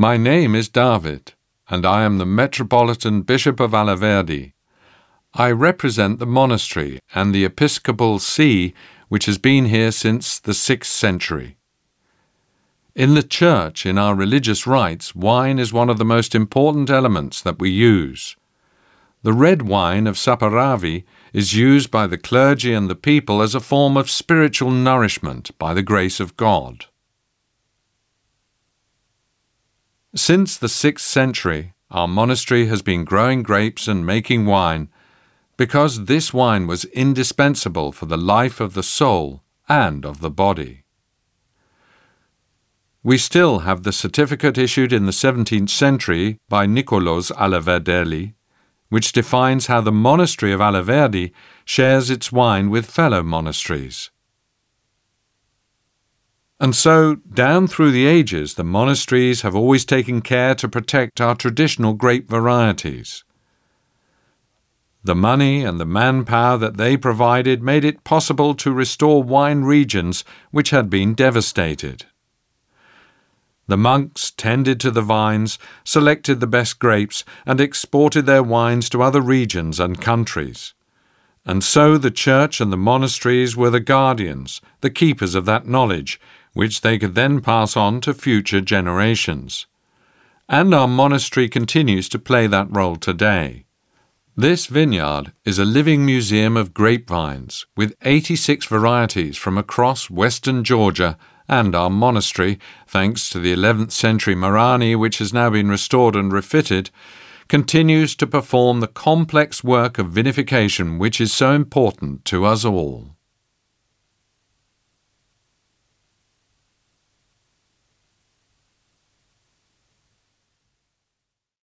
My name is David, and I am the Metropolitan Bishop of Alaverdi. I represent the monastery and the episcopal see which has been here since the 6th century. In the Church, in our religious rites, wine is one of the most important elements that we use. The red wine of Saperavi is used by the clergy and the people as a form of spiritual nourishment by the grace of God. Since the 6th century, our monastery has been growing grapes and making wine because this wine was indispensable for the life of the soul and of the body. We still have the certificate issued in the 17th century by Nicolos Alaverdelli, which defines how the monastery of Alaverdi shares its wine with fellow monasteries. And so, down through the ages, the monasteries have always taken care to protect our traditional grape varieties. The money and the manpower that they provided made it possible to restore wine regions which had been devastated. The monks tended to the vines, selected the best grapes, and exported their wines to other regions and countries. And so the church and the monasteries were the guardians, the keepers of that knowledge, which they could then pass on to future generations. And our monastery continues to play that role today. This vineyard is a living museum of grapevines with 86 varieties from across western Georgia and our monastery, thanks to the 11th century Marani, which has now been restored and refitted, continues to perform the complex work of vinification which is so important to us all.